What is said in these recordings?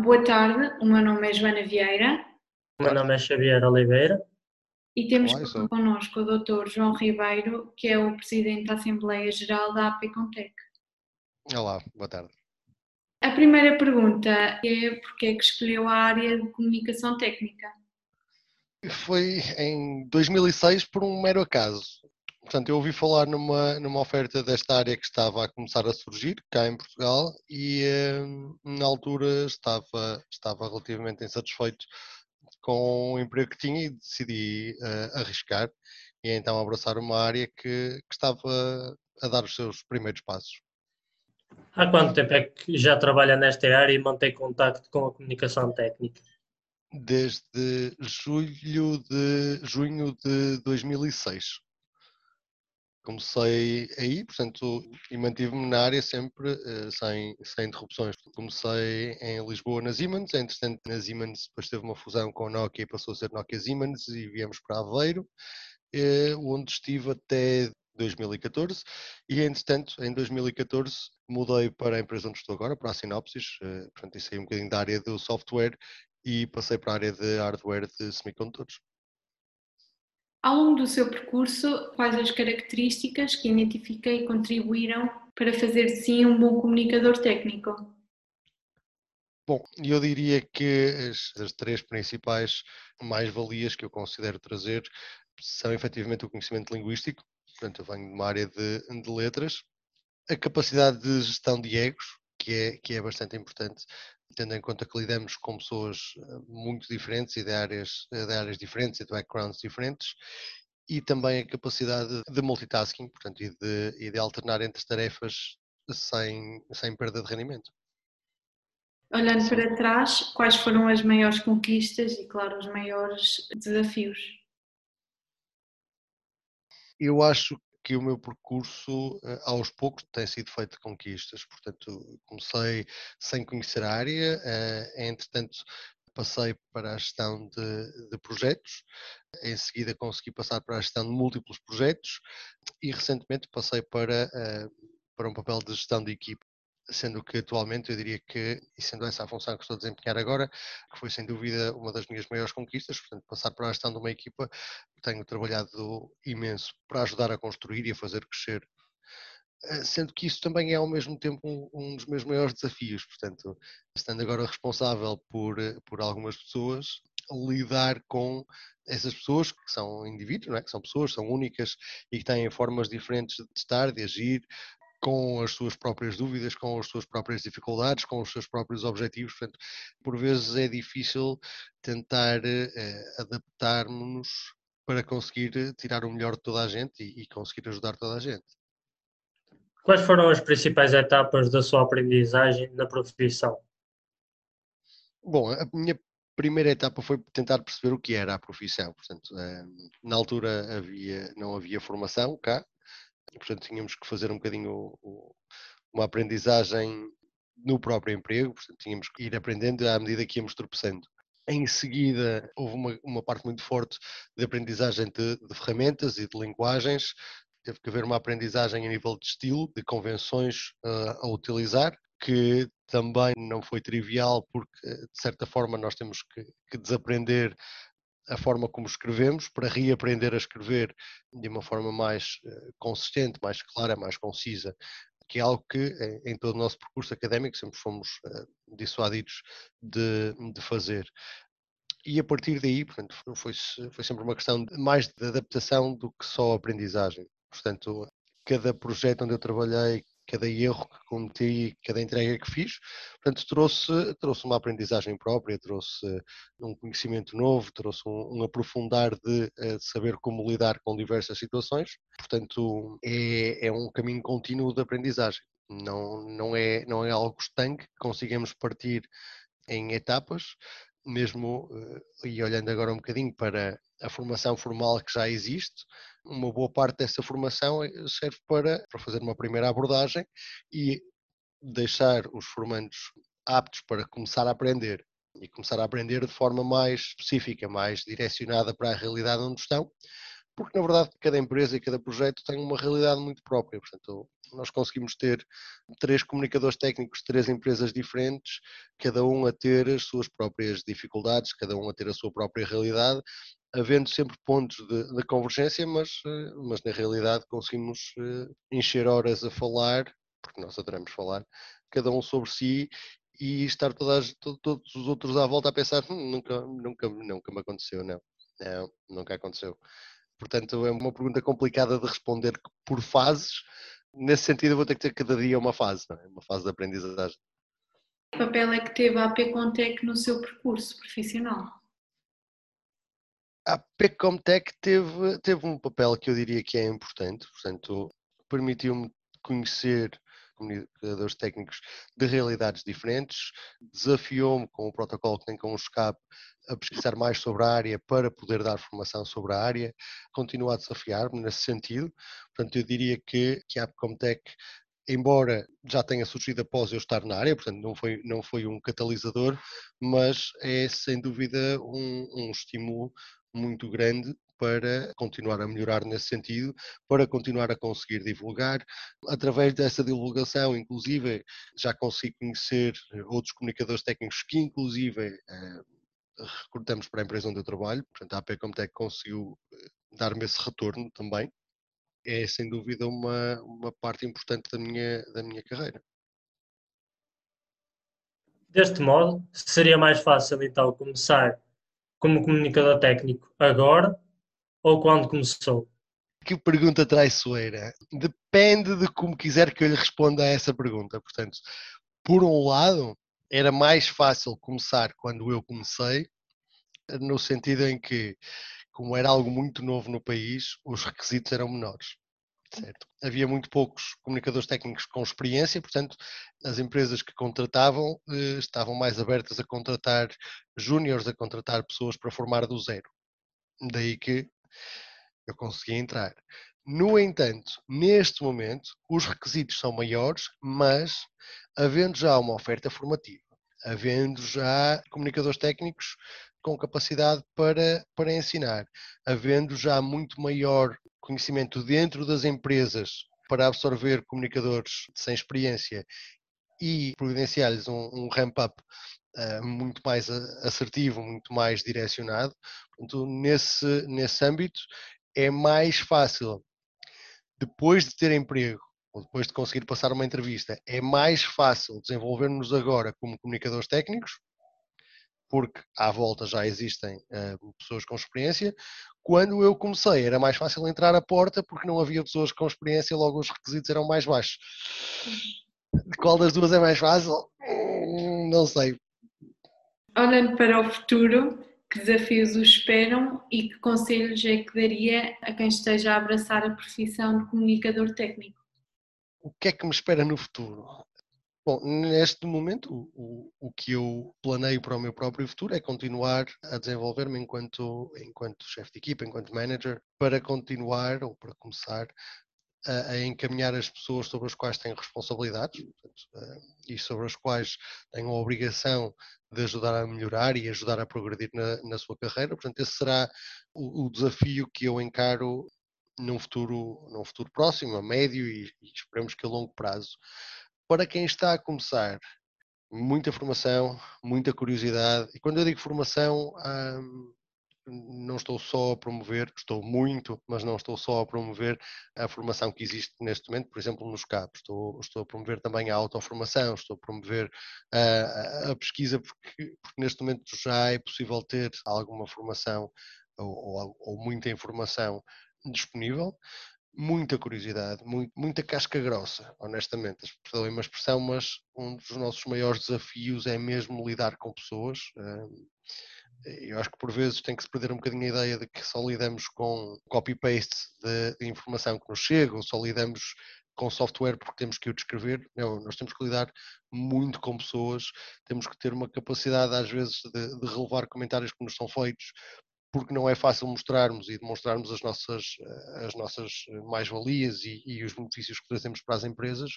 Boa tarde, o meu nome é Joana Vieira. O meu nome é Xavier Oliveira. E temos Olá, connosco o Dr. João Ribeiro, que é o Presidente da Assembleia Geral da APCONTEC. Olá, boa tarde. A primeira pergunta é porque é que escolheu a área de comunicação técnica? Foi em 2006 por um mero acaso. Portanto, eu ouvi falar numa, numa oferta desta área que estava a começar a surgir cá em Portugal e eh, na altura estava, estava relativamente insatisfeito com o emprego que tinha e decidi uh, arriscar e então abraçar uma área que, que estava a dar os seus primeiros passos. Há quanto tempo é que já trabalha nesta área e mantém contacto com a comunicação técnica? Desde julho de junho de 2006 comecei aí, portanto, e mantive-me na área sempre uh, sem, sem interrupções. Comecei em Lisboa na Siemens, entretanto na Siemens depois teve uma fusão com a Nokia e passou a ser Nokia Siemens e viemos para Aveiro, uh, onde estive até 2014 e entretanto em 2014 mudei para a empresa onde estou agora, para a Sinopsis, uh, portanto saí um bocadinho da área do software e passei para a área de hardware de semicondutores. Ao longo do seu percurso, quais as características que identifica e contribuíram para fazer de si um bom comunicador técnico? Bom, eu diria que as, as três principais mais-valias que eu considero trazer são efetivamente o conhecimento linguístico, portanto eu venho de uma área de, de letras, a capacidade de gestão de egos, que é, que é bastante importante, tendo em conta que lidamos com pessoas eh, muito diferentes e de áreas, de áreas diferentes e de backgrounds diferentes, e também a capacidade de multitasking, portanto, e de, e de alternar entre tarefas sem, sem perda de rendimento. Olhando para trás, quais foram as maiores conquistas e, claro, os maiores desafios? Eu acho que o meu percurso eh, aos poucos tem sido feito de conquistas, portanto comecei sem conhecer a área, eh, entretanto passei para a gestão de, de, projetos, em seguida consegui passar para a gestão de múltiplos projetos e recentemente passei para, eh, para um papel de gestão de equipe sendo que atualmente eu diria que, e sendo essa a função que estou a desempenhar agora, que foi sem dúvida uma das minhas maiores conquistas, portanto, passar para a gestão de uma equipa, tenho trabalhado imenso para ajudar a construir e a fazer crescer. Eh, sendo que isso também é ao mesmo tempo um, dos meus maiores desafios, portanto, estando agora responsável por, eh, por algumas pessoas, lidar com essas pessoas que são indivíduos, é? que são pessoas, são únicas e que têm formas diferentes de estar, de agir, com as suas próprias dúvidas, com as suas próprias dificuldades, com os seus próprios objetivos. Portanto, por vezes é difícil tentar eh, adaptarmos-nos para conseguir eh, tirar o melhor de toda a gente e, e conseguir ajudar toda a gente. Quais foram as principais etapas da sua aprendizagem na profissão? Bom, a minha primeira etapa foi tentar perceber o que era a profissão. Portanto, eh, na altura havia, não havia formação cá, portanto, tínhamos que fazer um bocadinho uma aprendizagem no próprio emprego, portanto, tínhamos que ir aprendendo à medida que íamos tropeçando. Em seguida, houve uma, uma parte muito forte de aprendizagem de, de, ferramentas e de linguagens. Teve que haver uma aprendizagem a nível de estilo, de convenções uh, a utilizar, que também não foi trivial, porque, de certa forma, nós temos que, que desaprender a forma como escrevemos para reaprender a escrever de uma forma mais uh, consistente, mais clara, mais concisa, que é algo que em, em todo o nosso percurso académico sempre fomos uh, dissuadidos de, de fazer. E a partir daí, portanto, foi, foi sempre uma questão mais de adaptação do que só aprendizagem. Portanto, cada projeto onde eu trabalhei, cada erro que cometi, cada entrega que fiz. Portanto, trouxe, trouxe uma aprendizagem própria, trouxe um conhecimento novo, trouxe um, um aprofundar de, eh, de, saber como lidar com diversas situações. Portanto, é, é um caminho contínuo de aprendizagem. Não, não, é, não é algo estanque, consigamos partir em etapas, mesmo, eh, e olhando agora um bocadinho para a formação formal que já existe, uma boa parte dessa formação eh, serve para, para fazer uma primeira abordagem e deixar os formandos aptos para começar a aprender e começar a aprender de forma mais específica, mais direcionada para a realidade onde estão, porque na verdade cada empresa e cada projeto tem uma realidade muito própria, portanto nós conseguimos ter três comunicadores técnicos de três empresas diferentes, cada um a ter as suas próprias dificuldades, cada um a ter a sua própria realidade, havendo sempre pontos de, de convergência, mas, eh, mas na realidade conseguimos eh, encher horas a falar, porque nós adoramos falar, cada um sobre si e estar todas, todos os outros à volta a pensar hum, nunca, nunca, nunca me aconteceu, não. Não, nunca aconteceu. Portanto, é uma pergunta complicada de responder por fases. Nesse sentido, eu vou ter que ter cada dia uma fase, é? uma fase de aprendizagem. Que papel é que teve a AP Contec no seu percurso profissional? A PEComtech teve, teve um papel que eu diria que é importante, portanto, permitiu-me conhecer comunicadores técnicos de realidades diferentes, desafiou-me com o protocolo que tem com o escape a pesquisar mais sobre a área para poder dar formação sobre a área, continua a desafiar-me nesse sentido, portanto eu diria que, que a Appcomtech embora já tenha surgido após eu estar na área, portanto não foi, não foi um catalisador, mas é sem dúvida um, um estímulo muito grande para continuar a melhorar nesse sentido, para continuar a conseguir divulgar. Através dessa divulgação, inclusive, já consigo conhecer eh, outros comunicadores técnicos que, inclusive, eh, recrutamos para a empresa onde eu trabalho. Portanto, a AP Comtech conseguiu eh, dar-me esse retorno também. É, sem dúvida, uma, uma parte importante da minha, da minha carreira. Deste modo, seria mais fácil então começar como comunicador técnico agora ou quando começou? Que pergunta traiçoeira. Depende de como quiser que eu lhe responda a essa pergunta. Portanto, por um lado, era mais fácil começar quando eu comecei, no sentido em que, como era algo muito novo no país, os requisitos eram menores. Certo. Havia muito poucos comunicadores técnicos com experiência, portanto, as empresas que contratavam eh, estavam mais abertas a contratar júniores, a contratar pessoas para formar do zero. Daí que eu consegui entrar. No entanto, neste momento, os requisitos são maiores, mas havendo já uma oferta formativa, havendo já comunicadores técnicos com capacidade para, para ensinar, havendo já muito maior conhecimento dentro das empresas para absorver comunicadores sem experiência e providenciar-lhes um, um ramp-up uh, muito mais assertivo, muito mais direcionado. Portanto, nesse, nesse âmbito, é mais fácil, depois de ter emprego ou depois de conseguir passar uma entrevista, é mais fácil desenvolvermos agora como comunicadores técnicos, porque à volta já existem uh, pessoas com experiência. Quando eu comecei, era mais fácil entrar a porta porque não havia pessoas com experiência, logo os requisitos eram mais baixos. De qual das duas é mais fácil? Hum, não sei. Olhando para o futuro, que desafios o esperam e que conselhos é que daria a quem esteja a abraçar a profissão de comunicador técnico? O que é que me espera no futuro? Bom, neste momento, o, o, que eu planeio para o meu próprio futuro é continuar a desenvolver-me enquanto, enquanto chefe de equipa, enquanto manager, para continuar ou para começar a, a encaminhar as pessoas sobre as quais tenho responsabilidades portanto, uh, e sobre as quais tenho a obrigação de ajudar a melhorar e ajudar a progredir na, na sua carreira. Portanto, esse será o, o desafio que eu encaro num futuro, num futuro próximo, a médio e, e esperemos que a longo prazo para quem está a começar, muita formação, muita curiosidade. E quando eu digo formação, hum, não estou só a promover, estou muito, mas não estou só a promover a formação que existe neste momento, por exemplo, nos CAP. Estou, estou a promover também a autoformação, estou a promover a, a pesquisa, porque, porque, neste momento já é possível ter alguma formação ou, ou, ou muita informação disponível muita curiosidade, muito, muita casca grossa, honestamente. Perdoem uma expressão, mas um dos nossos maiores desafios é mesmo lidar com pessoas. Eu acho que por vezes tem que se perder um bocadinho a ideia de que só lidamos com copy-paste de, informação que nos chega, ou só lidamos com software porque temos que o descrever. Não, nós temos que lidar muito com pessoas, temos que ter uma capacidade às vezes de, de relevar comentários que nos são feitos, porque não é fácil mostrarmos e demonstrarmos as nossas, eh, as nossas mais-valias e, e, os benefícios que trazemos para as empresas.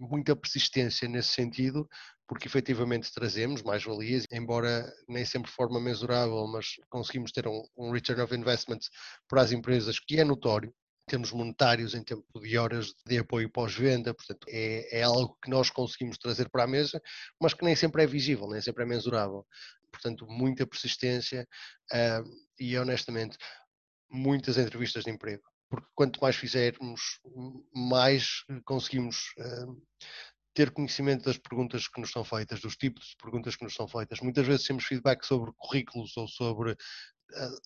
Muita persistência nesse sentido, porque efetivamente trazemos mais-valias, embora nem sempre de forma mensurável, mas conseguimos ter um, um return of investment para as empresas que é notório. termos monetários, em tempo de horas de apoio pós-venda, portanto é, é algo que nós conseguimos trazer para a mesa, mas que nem sempre é visível, nem sempre é mensurável. Portanto, muita persistência uh, e honestamente muitas entrevistas de emprego porque quanto mais fizermos, mais conseguimos uh, ter conhecimento das perguntas que nos são feitas, dos tipos de perguntas que nos são feitas. Muitas vezes temos feedback sobre currículos ou sobre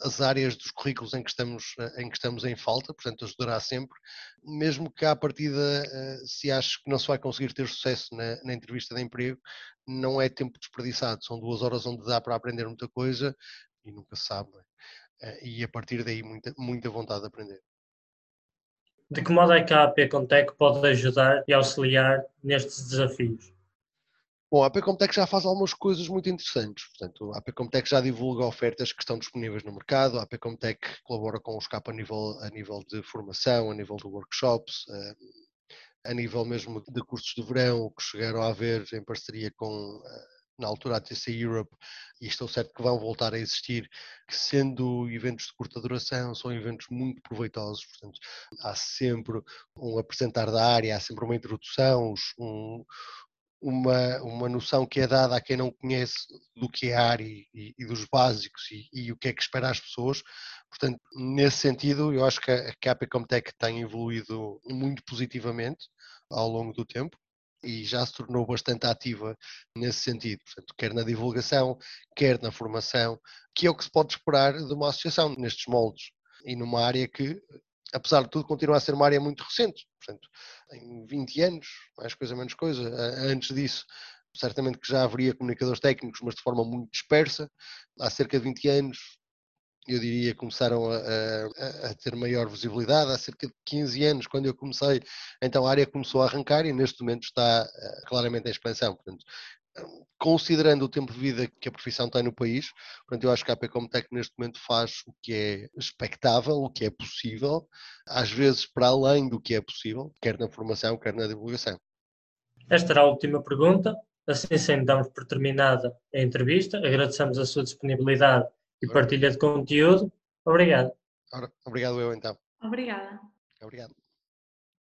as áreas dos currículos em que estamos eh, em, que estamos em falta, portanto ajudará sempre, mesmo que à partida eh, se ache que não se vai conseguir ter sucesso na, na entrevista de emprego, não é tempo desperdiçado, são duas horas onde dá para aprender muita coisa e nunca se sabe, é? e a partir daí muita, muita vontade de aprender. De que modo é que a AP Contec pode ajudar e auxiliar nestes desafios? Bom, a AP Comtech já faz algumas coisas muito interessantes. Portanto, a AP Comtech já divulga ofertas que estão disponíveis no mercado. A AP Comtech colabora com o SCAP a nível, a nível de formação, a nível de workshops, eh, a nível mesmo de cursos de verão, que chegaram a haver em parceria com eh, na altura a TC Europe, e estou certo que vão voltar a existir, que sendo eventos de curta duração, são eventos muito proveitosos, portanto, há sempre um apresentar da área, há sempre uma introdução, um, uma, uma noção que é dada a quem não conhece do que é a área e, e dos básicos e, e, o que é que espera as pessoas. Portanto, nesse sentido, eu acho que a, que a APComtech tem evoluído muito positivamente ao longo do tempo e já se tornou bastante ativa nesse sentido, portanto, quer na divulgação, quer na formação, que é o que se pode esperar de uma associação nestes moldes e numa área que, apesar de tudo, continua a ser uma área muito recente, portanto, em 20 anos, mais coisa menos coisa, antes disso certamente que já haveria comunicadores técnicos, mas de forma muito dispersa, há cerca de 20 anos eu diria, começaram a, a, a, ter maior visibilidade. Há cerca de 15 anos, quando eu comecei, então a área começou a arrancar e neste momento está uh, claramente em expansão. Portanto, considerando o tempo de vida que a profissão tem no país, portanto, eu acho que a APComtech neste momento faz o que é expectável, o que é possível, às vezes para além do que é possível, quer na formação, quer na divulgação. Esta era a última pergunta. Assim sendo, damos por terminada a entrevista. Agradecemos a sua disponibilidade e partilha de conteúdo. Obrigado. Obrigado eu então. Obrigada. Obrigado.